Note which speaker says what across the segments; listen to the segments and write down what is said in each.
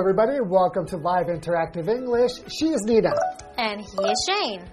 Speaker 1: Hello, everybody. Welcome to Live Interactive English. She is Nina.
Speaker 2: And he is Shane.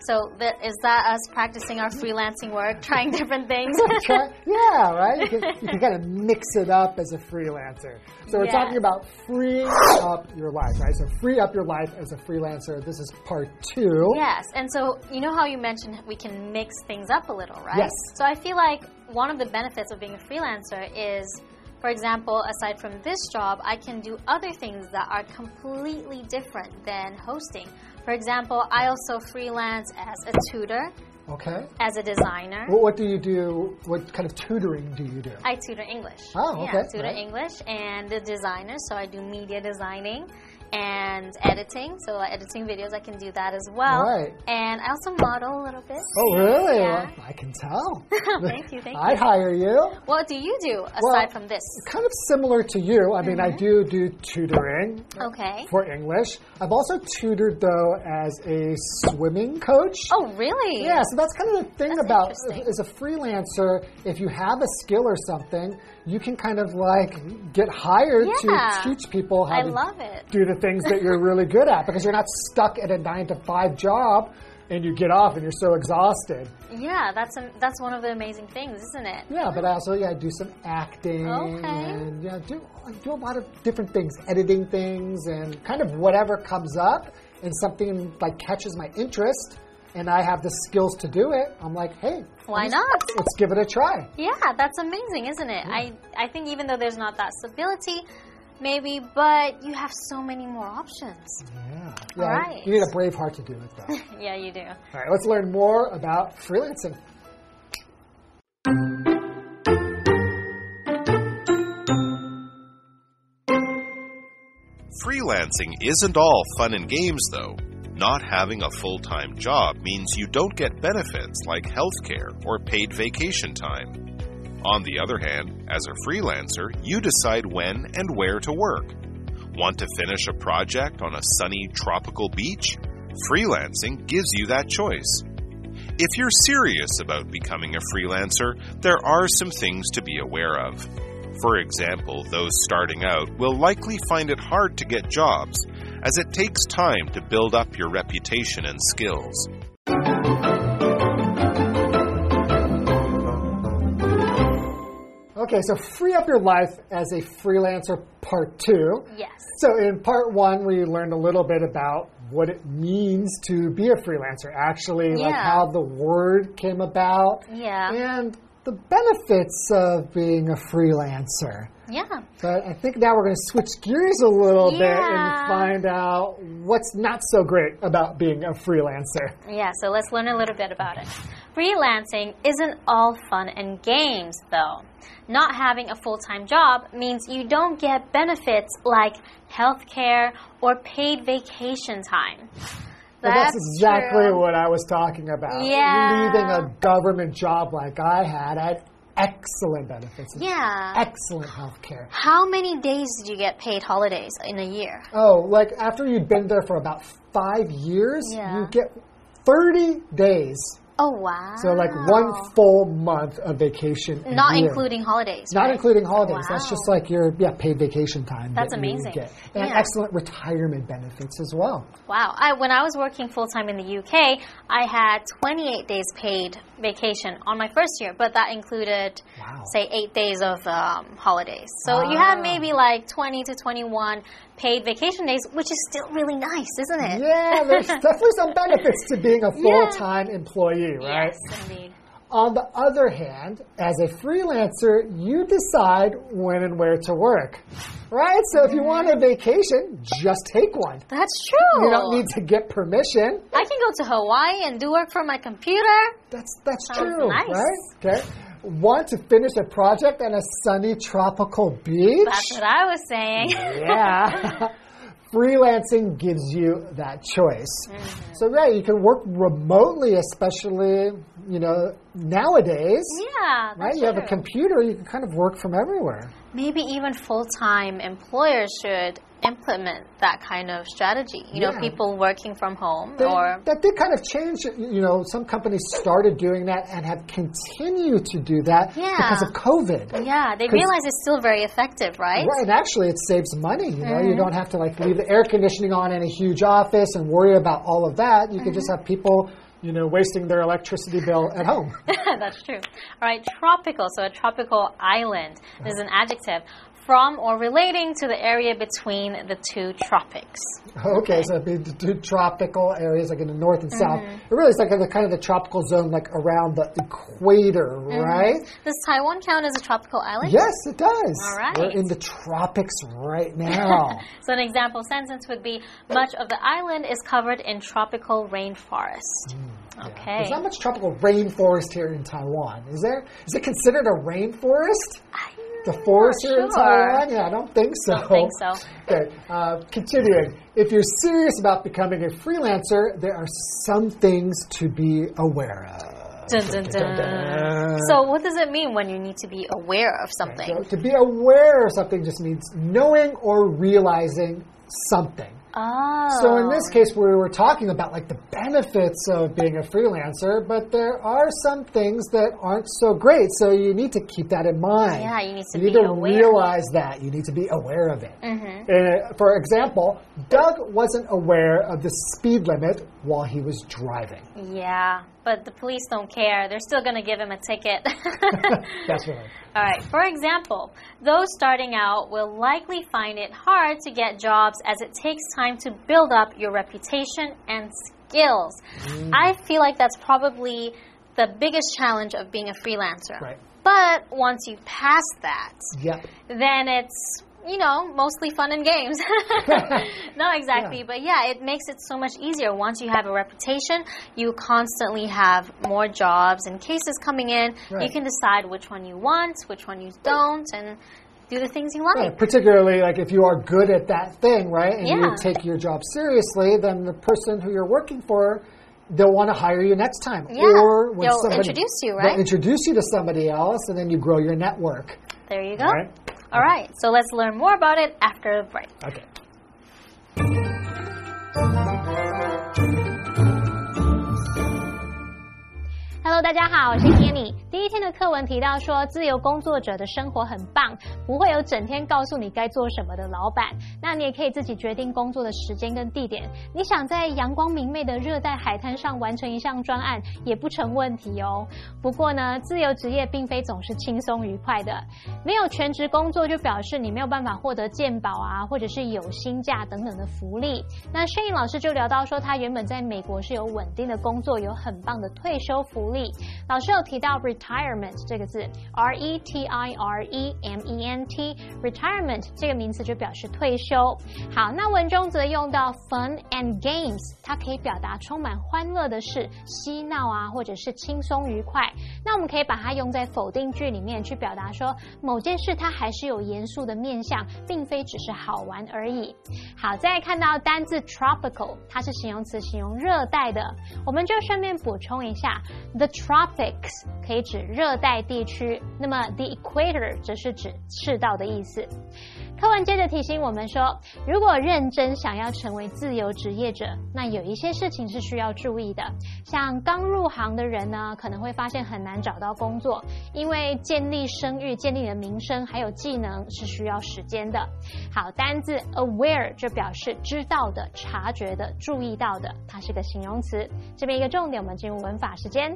Speaker 2: So is that us practicing our freelancing work, trying different things?
Speaker 1: Try- yeah, right? You can, you can kind of mix it up as a freelancer. So we're
Speaker 2: Yes.
Speaker 1: talking about freeing up your life, right? So free up your life as a freelancer. This is part two.
Speaker 2: yes. And so you know how you mentioned we can mix things up a little, right?
Speaker 1: Yes.
Speaker 2: So I feel like one of the benefits of being a freelancer is for example, aside from this job, I can do other things that are completely different than hosting. For example, I also freelance as a tutor,
Speaker 1: Okay.
Speaker 2: as a designer.
Speaker 1: Well, what do you do? What kind of tutoring do you do?
Speaker 2: I tutor English.
Speaker 1: Oh,
Speaker 2: Yeah,
Speaker 1: okay,
Speaker 2: tutor
Speaker 1: right.
Speaker 2: English and the designer. So I do media designing and editing. So like editing videos, I can do that as well.
Speaker 1: Right.
Speaker 2: And I also model a little bit.
Speaker 1: Oh, really?
Speaker 2: Yeah.
Speaker 1: Well, I can tell.
Speaker 2: Thank you, thank
Speaker 1: I'd hire you.
Speaker 2: What do you do aside
Speaker 1: Well,
Speaker 2: from this?
Speaker 1: Kind of similar to you. I mean, I
Speaker 2: Mm-hmm.
Speaker 1: do do tutoring
Speaker 2: Okay.
Speaker 1: for English. I've also tutored, though, as a swimming coach.
Speaker 2: Oh, really?
Speaker 1: Yeah, so that's kind of the thing
Speaker 2: That's
Speaker 1: about as a freelancer, if you have a skill or something, you can kind of like get hired
Speaker 2: Yeah.
Speaker 1: to teach people how
Speaker 2: I
Speaker 1: to
Speaker 2: love it.
Speaker 1: do the things that you're really good at because you're not stuck at a nine to five job and you get off and you're so exhausted.
Speaker 2: Yeah, that's a, that's one of the amazing things, isn't it?
Speaker 1: Yeah, but I also yeah do some acting
Speaker 2: Okay.
Speaker 1: and yeah do I do a lot of different things, editing things and kind of whatever comes up and something like catches my interest and I have the skills to do it. I'm like, hey,
Speaker 2: Why
Speaker 1: let's-
Speaker 2: not?
Speaker 1: Let's give it a try.
Speaker 2: Yeah, that's amazing, isn't it? I I think even though there's not that stability, maybe, but you have so many more options.
Speaker 1: Yeah, yeah.
Speaker 2: Alright.
Speaker 1: You need a brave heart to do it, though.
Speaker 2: Yeah, you do.
Speaker 1: All right, let's learn more about freelancing.
Speaker 3: Freelancing isn't all fun and games, though. Not having a full time job means you don't get benefits like healthcare or paid vacation time. On the other hand, as a freelancer, you decide when and where to work. Want to finish a project on a sunny tropical beach? Freelancing gives you that choice. If you're serious about becoming a freelancer, there are some things to be aware of. For example, those starting out will likely find it hard to get jobs, as it takes time to build up your reputation and skills.
Speaker 1: Okay, so free up your life as a freelancer, part two.
Speaker 2: Yes.
Speaker 1: So in part one, we learned a little bit about what it means to be a freelancer, actually, like how the word came about,
Speaker 2: Yeah.
Speaker 1: and the benefits of being a freelancer.
Speaker 2: Yeah.
Speaker 1: But I think now we're going to switch gears a little bit and find out what's not so great about being a freelancer.
Speaker 2: Yeah, so let's learn a little bit about it. Freelancing isn't all fun and games, though. Not having a full time job means you don't get benefits like health care or paid vacation time.
Speaker 1: Well, that's, exactly
Speaker 2: true.
Speaker 1: what I was talking about.
Speaker 2: Yeah.
Speaker 1: Leaving a government job like I had, I had excellent benefits.
Speaker 2: Yeah.
Speaker 1: Excellent health care.
Speaker 2: How many days did you get paid holidays in a year?
Speaker 1: Oh, like after you've been there for about five years,
Speaker 2: Yeah.
Speaker 1: you get 30 days.
Speaker 2: Oh, wow.
Speaker 1: So, like one full month of vacation.
Speaker 2: Not including holidays.
Speaker 1: Not
Speaker 2: right?
Speaker 1: including holidays. That's just like your yeah paid vacation time.
Speaker 2: That's
Speaker 1: that
Speaker 2: amazing.
Speaker 1: Get. And
Speaker 2: Yeah.
Speaker 1: excellent retirement benefits as well.
Speaker 2: Wow. I, when I was working full time in the UK, I had 28 days paid vacation on my first year, but that included,
Speaker 1: Wow.
Speaker 2: say, eight days of um, holidays. So you have
Speaker 1: Ah.
Speaker 2: maybe like 20 to 21 paid vacation days, which is still really nice, isn't it?
Speaker 1: Yeah, there's definitely some benefits to being a full time employee, right?
Speaker 2: Yes, indeed.
Speaker 1: On the other hand, as a freelancer, you decide when and where to work. Right? So if you mm-hmm. want a vacation, just take one.
Speaker 2: That's true.
Speaker 1: You don't need to get permission.
Speaker 2: I can go to Hawaii and do work from my computer.
Speaker 1: That's that's
Speaker 2: Sounds
Speaker 1: true,
Speaker 2: nice.
Speaker 1: right? Okay. Want to finish a project on a sunny tropical beach?
Speaker 2: That's what I was saying.
Speaker 1: yeah. Freelancing gives you that choice.
Speaker 2: Mm-hmm.
Speaker 1: So yeah, you can work remotely, especially you know nowadays.
Speaker 2: yeah,
Speaker 1: Right? You have a computer, you can kind of work from everywhere.
Speaker 2: Maybe even full time employers should implement that kind of strategy. You know, people working from home
Speaker 1: They-
Speaker 2: or
Speaker 1: that did kind of change. You know, some companies started doing that and have continued to do that
Speaker 2: Yeah.
Speaker 1: because of COVID.
Speaker 2: yeah, they realize it's still very effective, right?
Speaker 1: Right, and actually, it saves money. You know, you
Speaker 2: Mm-hmm.
Speaker 1: don't have to like leave the air conditioning on in a huge office and worry about all of that. You can just
Speaker 2: Mm-hmm.
Speaker 1: have people, you know, wasting their electricity bill at home.
Speaker 2: That's true. All right, tropical. So a tropical island is an adjective from or relating to the area between the two tropics.
Speaker 1: okay, so it'd be the two tropical areas like in the north and south.
Speaker 2: Mm-hmm.
Speaker 1: It really is like the kind of the tropical zone, like around the equator,
Speaker 2: Mm-hmm.
Speaker 1: right?
Speaker 2: Does Taiwan count as a tropical island?
Speaker 1: Yes, it does.
Speaker 2: All right.
Speaker 1: We're in the tropics right now.
Speaker 2: So an example sentence would be much of the island is covered in tropical rainforest. Okay.
Speaker 1: There's not much tropical rainforest here in Taiwan. Is there? Is it considered a rainforest? The forest here in. Taiwan? Yeah, I don't think so.
Speaker 2: Don't think so.
Speaker 1: Okay, uh, continuing. If you're serious about becoming a freelancer, there are some things to be aware of.
Speaker 2: Dun, dun, dun. So what does it mean when you need to be aware of something?
Speaker 1: So to be aware of something just means knowing or realizing something.
Speaker 2: Oh.
Speaker 1: So in this case, we were talking about like the benefits of being a freelancer, but there are some things that aren't so great. So you need to keep that in mind.
Speaker 2: Yeah, you need to
Speaker 1: you
Speaker 2: be
Speaker 1: need to realize that. You need to be aware of it. Uh, for example, Doug wasn't aware of the speed limit while he was driving.
Speaker 2: Yeah, but the police don't care. They're still going to give him a ticket.
Speaker 1: That's right.
Speaker 2: All right. For example, those starting out will likely find it hard to get jobs as it takes time to build up your reputation and skills.
Speaker 1: Mm.
Speaker 2: I feel like that's probably the biggest challenge of being a freelancer.
Speaker 1: Right.
Speaker 2: But once you pass that,
Speaker 1: Yep.
Speaker 2: then it's you know mostly fun and games not exactly
Speaker 1: Yeah.
Speaker 2: but yeah it makes it so much easier once you have a reputation you constantly have more jobs and cases coming in you can decide which one you want which one you don't and do the things you like
Speaker 1: Right, particularly like if you are good at that thing, right, and
Speaker 2: Yeah.
Speaker 1: you take your job seriously, then the person who you're working for, they'll want to hire you next time.
Speaker 2: Yeah,
Speaker 1: Or when
Speaker 2: they'll
Speaker 1: somebody,
Speaker 2: introduce you,
Speaker 1: They'll
Speaker 2: right?
Speaker 1: introduce you to somebody else, and then you grow your network.
Speaker 2: there you go
Speaker 1: Right.
Speaker 2: All right so let's learn more about it after the break
Speaker 1: Okay.
Speaker 4: Hello，大家好，我是 Kenny。第一天的课文提到说，自由工作者的生活很棒，不会有整天告诉你该做什么的老板。那你也可以自己决定工作的时间跟地点。你想在阳光明媚的热带海滩上完成一项专案，也不成问题哦。不过呢，自由职业并非总是轻松愉快的。没有全职工作，就表示你没有办法获得健保啊，或者是有薪假等等的福利。那 Shane 老师就聊到说，他原本在美国是有稳定的工作，有很棒的退休福利。老师有提到 retirement 这个字，R E T I R E M E N T，retirement 这个名词就表示退休。好，那文中则用到 fun and games，它可以表达充满欢乐的事，嬉闹啊，或者是轻松愉快。那我们可以把它用在否定句里面去表达说某件事它还是有严肃的面向，并非只是好玩而已。好，再看到单字 tropical，它是形容词，形容热带的。我们就顺便补充一下，the the tropics 可以指热带地区，那么 the equator 则是指赤道的意思。课文接着提醒我们说，如果认真想要成为自由职业者，那有一些事情是需要注意的。像刚入行的人呢，可能会发现很难找到工作，因为建立声誉、建立你的名声还有技能是需要时间的。好，单字 aware 就表示知道的、察觉的、注意到的，它是个形容词。这边一个重点，我们进入文法时间。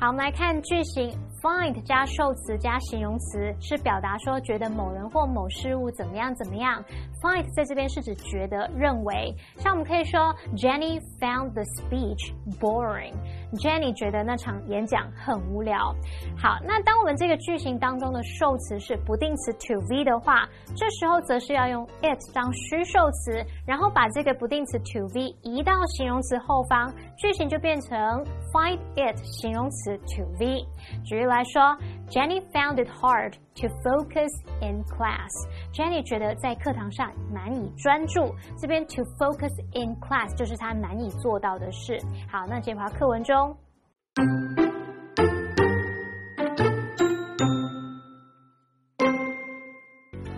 Speaker 4: 好，我们来看句型，find 加受词加形容词，是表达说觉得某人或某事物怎么样怎么样。find 在这边是指觉得、认为，像我们可以说 Jenny found the speech boring。Jenny 觉得那场演讲很无聊。好，那当我们这个句型当中的受词是不定词 to be 的话，这时候则是要用 it 当虚受词，然后把这个不定词 to be 移到形容词后方，句型就变成 find it 形容词 to be。举例来说，Jenny found it hard to focus in class。Jenny 觉得在课堂上难以专注，这边 to focus in class 就是她难以做到的事。好，那接回到课文中。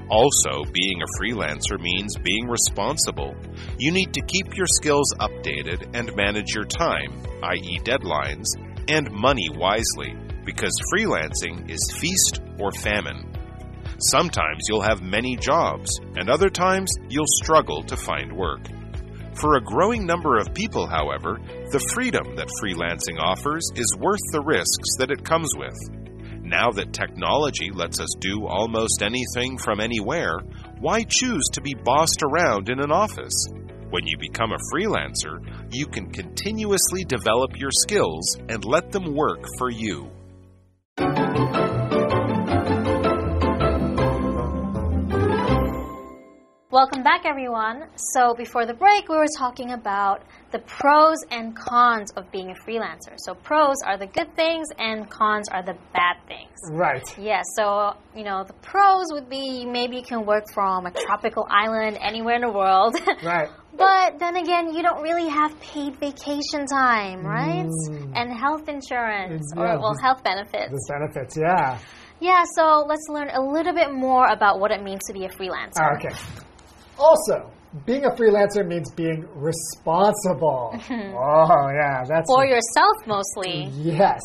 Speaker 3: Also, being a freelancer means being responsible. You need to keep your skills updated and manage your time, i.e., deadlines, and money wisely, because freelancing is feast or famine. Sometimes you'll have many jobs, and other times you'll struggle to find work. For a growing number of people, however, the freedom that freelancing offers is worth the risks that it comes with. Now that technology lets us do almost anything from anywhere, why choose to be bossed around in an office? When you become a freelancer, you can continuously develop your skills and let them work for you.
Speaker 2: Welcome back, everyone. So, before the break, we were talking about the pros and cons of being a freelancer. So, pros are the good things, and cons are the bad things.
Speaker 1: Right.
Speaker 2: Yeah, so, you know, the pros would be maybe you can work from a tropical island anywhere in the world.
Speaker 1: Right.
Speaker 2: But then again, you don't really have paid vacation time, right?
Speaker 1: Mm.
Speaker 2: And health insurance,
Speaker 1: Yeah,
Speaker 2: or, well,
Speaker 1: this-
Speaker 2: health benefits.
Speaker 1: The benefits, yeah.
Speaker 2: Yeah, so let's learn a little bit more about what it means to be a freelancer.
Speaker 1: Ah, Okay. Also, being a freelancer means being responsible. oh, yeah, that's
Speaker 2: For yourself, mostly.
Speaker 1: Yes.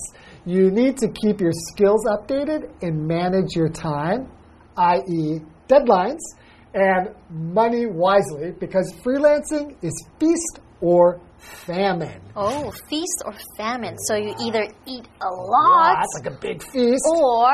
Speaker 1: You need to keep your skills updated and manage your time, i.e., deadlines, and money wisely because freelancing is feast or famine.
Speaker 2: Oh, feast or famine. So you either eat a lot
Speaker 1: That's like a big feast.
Speaker 2: or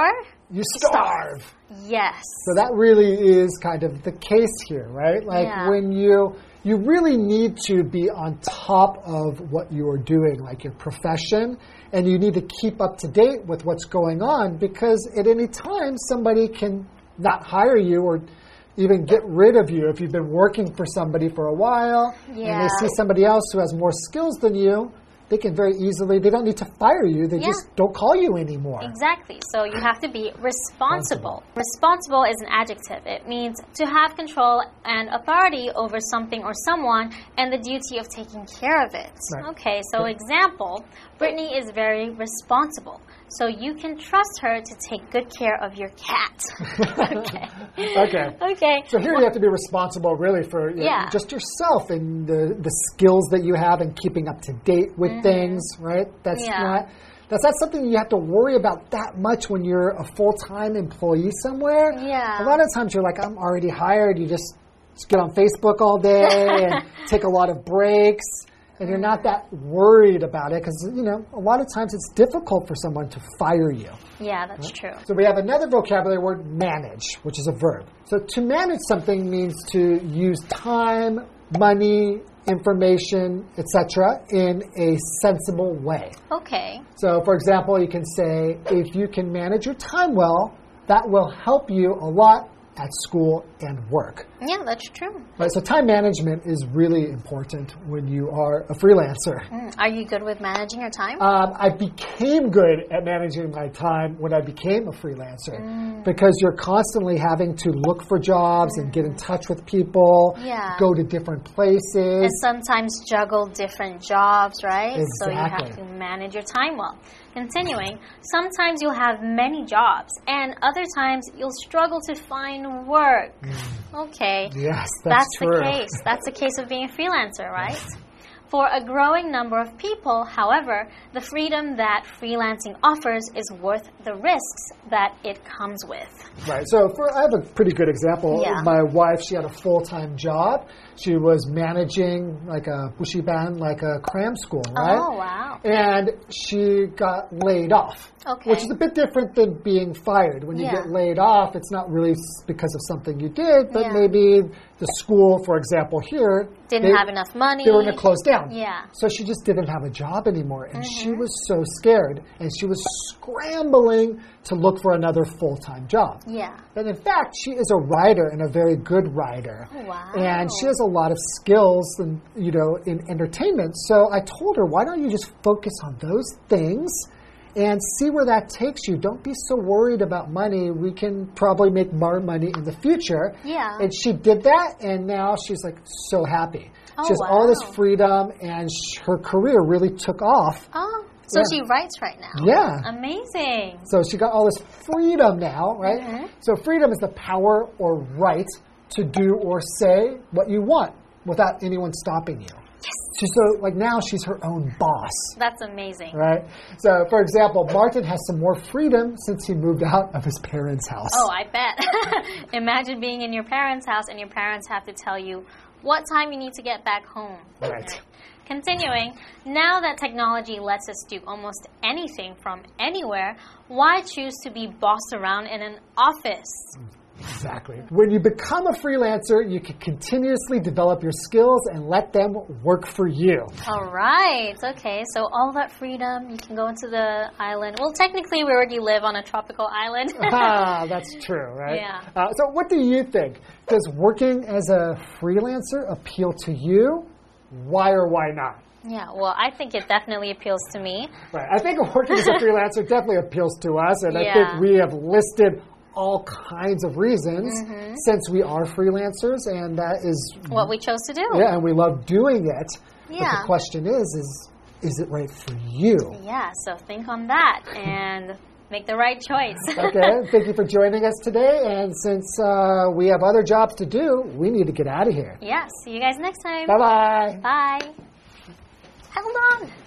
Speaker 1: you starve.
Speaker 2: yes.
Speaker 1: So that really is kind of the case here, right? Like
Speaker 2: Yeah.
Speaker 1: when you you really need to be on top of what you are doing, like your profession, and you need to keep up to date with what's going on because at any time somebody can not hire you or even get rid of you if you've been working for somebody for a while and they see somebody else who has more skills than you, they can very easily they don't need to fire you, they
Speaker 2: Yeah.
Speaker 1: just don't call you anymore.
Speaker 2: Exactly. So you have to be responsible. Responsible is an adjective. It means to have control and authority over something or someone and the duty of taking care of it.
Speaker 1: Right.
Speaker 2: Okay, so example, Brittany is very responsible. So you can trust her to take good care of your cat. okay.
Speaker 1: Okay.
Speaker 2: Okay.
Speaker 1: So here you have to be responsible, really, for you know,
Speaker 2: Yeah.
Speaker 1: just yourself and the the skills that you have and keeping up to date with mm-hmm. things, right? That's.
Speaker 2: Yeah.
Speaker 1: not that's not something you have to worry about that much when you're a full time employee somewhere.
Speaker 2: Yeah.
Speaker 1: A lot of times you're like, I'm already hired. You just just get on Facebook all day and take a lot of breaks. And you're not that worried about it because, you know, a lot of times it's difficult for someone to fire you.
Speaker 2: Yeah, that's true.
Speaker 1: So we have another vocabulary word, manage, which is a verb. So to manage something means to use time, money, information, etc., in a sensible way.
Speaker 2: Okay.
Speaker 1: So, for example, you can say, if you can manage your time well, that will help you a lot at school and work.
Speaker 2: Yeah, that's true.
Speaker 1: Right? So, time management is really important when you are a freelancer.
Speaker 2: Mm, Are you good with managing your time?
Speaker 1: Um, I became good at managing my time when I became a freelancer because you're constantly having to look for jobs and get in touch with people,
Speaker 2: Yeah.
Speaker 1: go to different places.
Speaker 2: and sometimes juggle different jobs, right? Exactly. So you have to manage your time well. Continuing, sometimes you'll have many jobs, and other times you'll struggle to find work. Okay.
Speaker 1: Yes, that's,
Speaker 2: the
Speaker 1: true.
Speaker 2: case. That's the case of being a freelancer, right? For a growing number of people, however, the freedom that freelancing offers is worth the risks that it comes with.
Speaker 1: Right. So for I have a pretty good example.
Speaker 2: Yeah.
Speaker 1: My wife, she had a full time job. She was managing like a bushiban, like a cram school, right?
Speaker 2: Oh, wow.
Speaker 1: And she got laid off.
Speaker 2: Okay.
Speaker 1: Which is a bit different than being fired. When you
Speaker 2: Yeah.
Speaker 1: get laid off, it's not really because of something you did, but
Speaker 2: Yeah.
Speaker 1: maybe the school, for example, here
Speaker 2: Didn't
Speaker 1: they-
Speaker 2: have enough money.
Speaker 1: They were going to close down.
Speaker 2: Yeah.
Speaker 1: So she just didn't have a job anymore. And she
Speaker 2: Mm-hmm.
Speaker 1: was so scared. And she was scrambling to look for another full time job.
Speaker 2: Yeah.
Speaker 1: And in fact, she is a writer and a very good writer.
Speaker 2: Oh, wow.
Speaker 1: And she has a lot of skills and you know in entertainment. So I told her, why don't you just focus on those things and see where that takes you. Don't be so worried about money. We can probably make more money in the future.
Speaker 2: Yeah.
Speaker 1: And she did that and now she's like so happy.
Speaker 2: Oh,
Speaker 1: she has all this freedom and sh- her career really took off
Speaker 2: Oh, So
Speaker 1: Yeah.
Speaker 2: she writes right now.
Speaker 1: Yeah.
Speaker 2: Amazing.
Speaker 1: So she got all this freedom now, right?
Speaker 2: Mm-hmm.
Speaker 1: So freedom is the power or right to do or say what you want without anyone stopping you. Yes. She's so like now she's her own boss.
Speaker 2: That's amazing.
Speaker 1: Right? So, for example, Martin has some more freedom since he moved out of his parents' house.
Speaker 2: Oh, I bet. Imagine being in your parents' house and your parents have to tell you what time you need to get back home.
Speaker 1: Right.
Speaker 2: Continuing, now that technology lets us do almost anything from anywhere, why choose to be bossed around in an office?
Speaker 1: Exactly. When you become a freelancer, you can continuously develop your skills and let them work for you.
Speaker 2: All right. Okay. So all that freedom, you can go into the island. Well, technically, we already live on a tropical island.
Speaker 1: ah, that's true, right?
Speaker 2: Yeah.
Speaker 1: Uh, so, what do you think? Does working as a freelancer appeal to you? Why or why not?
Speaker 2: yeah. Well, I think it definitely appeals to me.
Speaker 1: Right. I think working as a freelancer definitely appeals to us, and I think we have listed all kinds of reasons
Speaker 2: Mm-hmm.
Speaker 1: since we are freelancers, and that is
Speaker 2: What we chose to do.
Speaker 1: yeah, and we love doing it. But
Speaker 2: Yeah.
Speaker 1: the question is, is is it right for you?
Speaker 2: Yeah. So think on that and make the right choice.
Speaker 1: Okay, thank you for joining us today. And since uh, we have other jobs to do, we need to get out of here.
Speaker 2: yeah. See you guys next time.
Speaker 1: Bye bye.
Speaker 2: Bye. Hold on.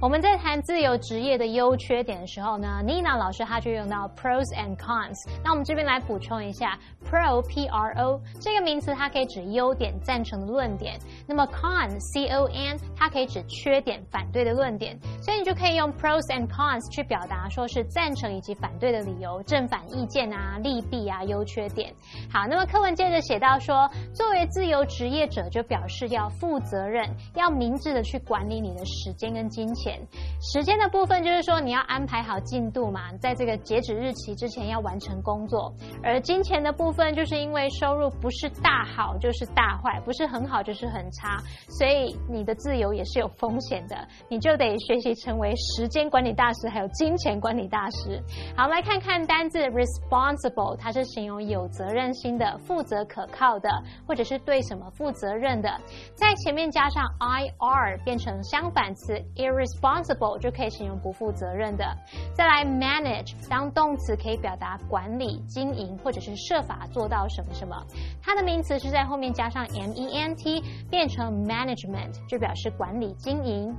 Speaker 4: 我们在谈自由职业的优缺点的时候呢，Nina 老师她就用到 pros and cons。那我们这边来补充一下，pro p r o 这个名词它可以指优点、赞成的论点，那么 con c o n 它可以指缺点、反对的论点。所以你就可以用 pros and cons 去表达说是赞成以及反对的理由、正反意见啊、利弊啊、优缺点。好，那么课文接着写到说，作为自由职业者，就表示要负责任，要明智的去管理你的时间跟金钱。时间的部分就是说，你要安排好进度嘛，在这个截止日期之前要完成工作。而金钱的部分，就是因为收入不是大好就是大坏，不是很好就是很差，所以你的自由也是有风险的，你就得学习成为时间管理大师，还有金钱管理大师。好，我们来看看单字 responsible，它是形容有责任心的、负责可靠的，或者是对什么负责任的。在前面加上 ir 变成相反词 irresponsible Responsible 就可以形容不负责任的。再来 manage 当动词可以表达管理、经营或者是设法做到什么什么。它的名词是在后面加上 ment 变成 management 就表示管理、经营。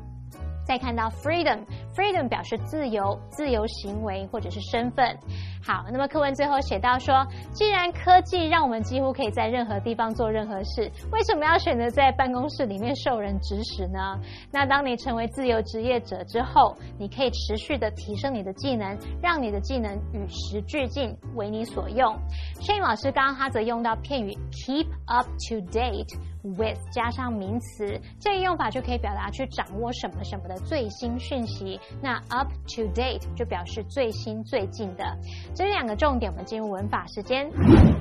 Speaker 4: 再看到 freedom，freedom 表示自由、自由行为或者是身份。好，那么课文最后写到说，既然科技让我们几乎可以在任何地方做任何事，为什么要选择在办公室里面受人指使呢？那当你成为自由职业者之后，你可以持续的提升你的技能，让你的技能与时俱进，为你所用。Shane 老师刚刚他则用到片语 keep up to date。with 加上名词，这个用法就可以表达去掌握什么什么的最新讯息。那 up to date 就表示最新最近的。这两个重点，我们进入文法时间。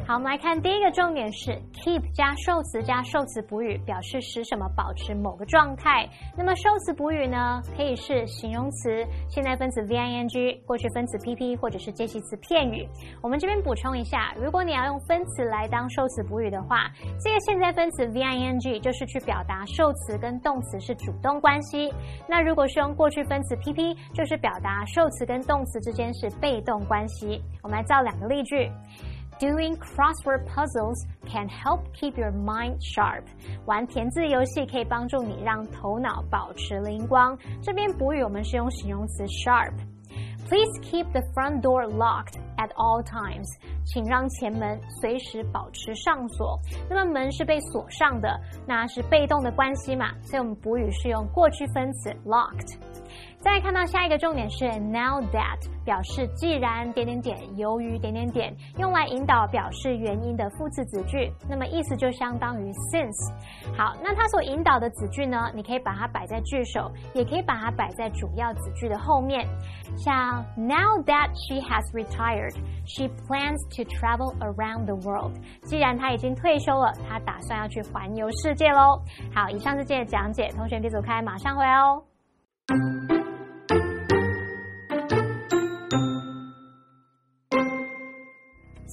Speaker 4: 好，我们来看第一个重点是 keep 加受词加受词补语，表示使什么保持某个状态。那么受词补语呢，可以是形容词、现在分词 v i n g、过去分词 p p 或者是介系词片语。我们这边补充一下，如果你要用分词来当受词补语的话，这个现在分词 v i n g 就是去表达受词跟动词是主动关系。那如果是用过去分词 p p，就是表达受词跟动词之间是被动关系。我们来造两个例句。Doing crossword puzzles can help keep your mind sharp。玩填字游戏可以帮助你让头脑保持灵光。这边补语我们是用形容词 sharp。Please keep the front door locked at all times。请让前门随时保持上锁。那么门是被锁上的，那是被动的关系嘛，所以我们补语是用过去分词 locked。再看到下一个重点是 now that，表示既然点点点，由于点点点，用来引导表示原因的副词子句，那么意思就相当于 since。好，那它所引导的子句呢，你可以把它摆在句首，也可以把它摆在主要子句的后面。像 Now that she has retired, she plans to travel around the world。既然她已经退休了，她打算要去环游世界喽。好，以上是今天的讲解，同学别走开，马上回来哦。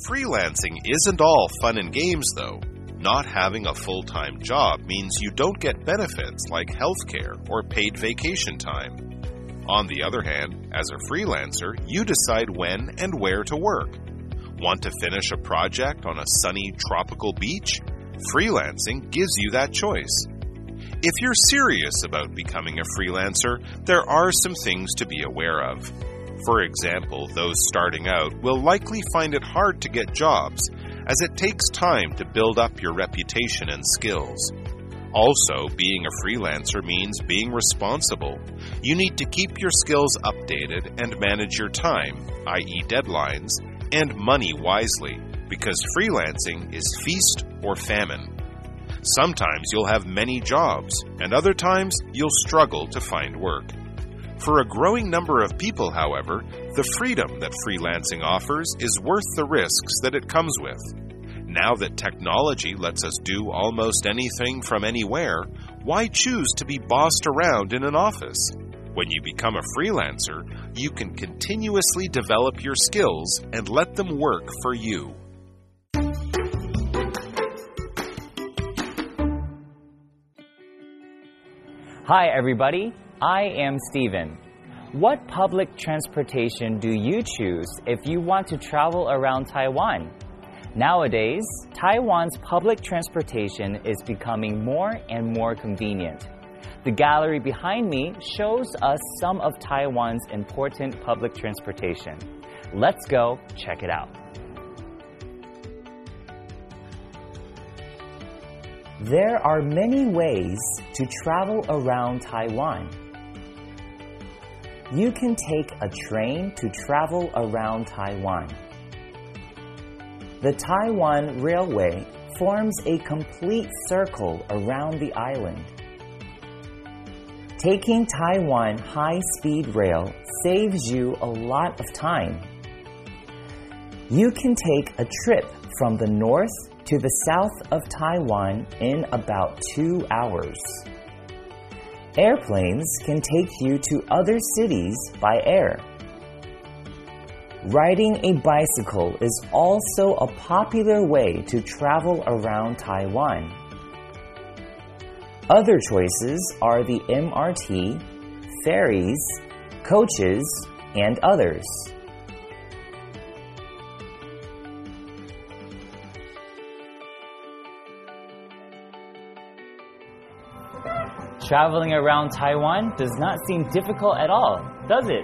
Speaker 3: Freelancing isn't all fun and games, though. not having a full time job means you don't get benefits like health care or paid vacation time. On the other hand, as a freelancer, you decide when and where to work. Want to finish a project on a sunny tropical beach? Freelancing gives you that choice. If you're serious about becoming a freelancer, there are some things to be aware of. For example, those starting out will likely find it hard to get jobs, as it takes time to build up your reputation and skills. Also, being a freelancer means being responsible. You need to keep your skills updated and manage your time, i.e., deadlines, and money wisely, because freelancing is feast or famine. Sometimes you'll have many jobs, and other times you'll struggle to find work. For a growing number of people, however, the freedom that freelancing offers is worth the risks that it comes with. Now that technology lets us do almost anything from anywhere, why choose to be bossed around in an office? When you become a freelancer, you can continuously develop your skills and let them work for you.
Speaker 5: Hi, everybody. I am Steven. What public transportation do you choose if you want to travel around Taiwan? Nowadays, Taiwan's public transportation is becoming more and more convenient. The gallery behind me shows us some of Taiwan's important public transportation. Let's go check it out. There are many ways to travel around Taiwan. You can take a train to travel around Taiwan. The Taiwan Railway forms a complete circle around the island. Taking Taiwan High Speed Rail saves you a lot of time. You can take a trip from the north to the south of Taiwan in about two hours. Airplanes can take you to other cities by air. Riding a bicycle is also a popular way to travel around Taiwan. Other choices are the MRT, ferries, coaches, and others. Traveling around Taiwan does not seem difficult at all, does it?